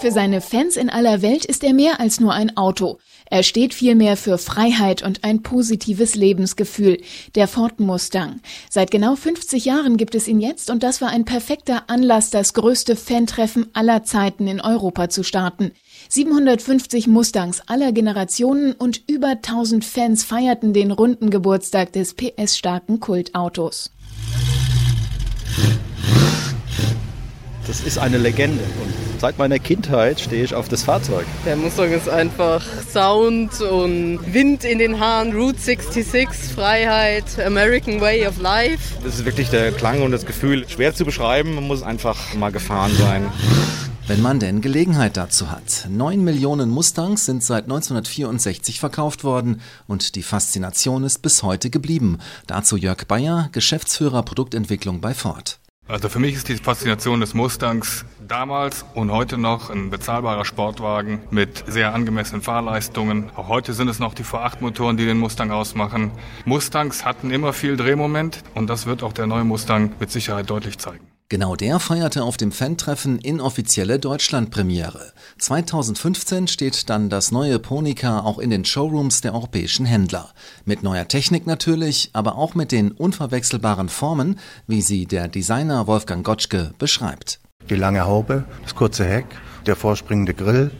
Für seine Fans in aller Welt ist er mehr als nur ein Auto. Er steht vielmehr für Freiheit und ein positives Lebensgefühl. Der Ford Mustang. Seit genau 50 Jahren gibt es ihn jetzt und das war ein perfekter Anlass, das größte Fantreffen aller Zeiten in Europa zu starten. 750 Mustangs aller Generationen und über 1000 Fans feierten den runden Geburtstag des PS-starken Kultautos. Das ist eine Legende und seit meiner Kindheit stehe ich auf das Fahrzeug. Der Mustang ist einfach Sound und Wind in den Haaren, Route 66, Freiheit, American Way of Life. Das ist wirklich der Klang und das Gefühl schwer zu beschreiben. Man muss einfach mal gefahren sein. Wenn man denn Gelegenheit dazu hat. Neun Millionen Mustangs sind seit 1964 verkauft worden und die Faszination ist bis heute geblieben. Dazu Jörg Bayer, Geschäftsführer Produktentwicklung bei Ford. Also für mich ist die Faszination des Mustangs damals und heute noch ein bezahlbarer Sportwagen mit sehr angemessenen Fahrleistungen. Auch heute sind es noch die V8-Motoren, die den Mustang ausmachen. Mustangs hatten immer viel Drehmoment und das wird auch der neue Mustang mit Sicherheit deutlich zeigen. Genau der feierte auf dem Fan-Treffen inoffizielle Deutschlandpremiere. 2015 steht dann das neue Ponica auch in den Showrooms der europäischen Händler. Mit neuer Technik natürlich, aber auch mit den unverwechselbaren Formen, wie sie der Designer Wolfgang Gotschke beschreibt. Die lange Haube, das kurze Heck, der vorspringende Grill,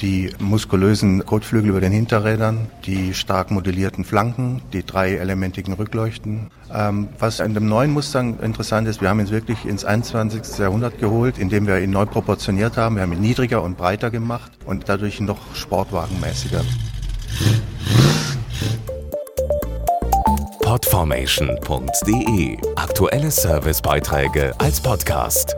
die muskulösen Kotflügel über den Hinterrädern, die stark modellierten Flanken, die dreielementigen Rückleuchten. Ähm, was an dem neuen Mustang interessant ist, wir haben ihn wirklich ins 21. Jahrhundert geholt, indem wir ihn neu proportioniert haben. Wir haben ihn niedriger und breiter gemacht und dadurch noch sportwagenmäßiger. Podformation.de Aktuelle Servicebeiträge als Podcast.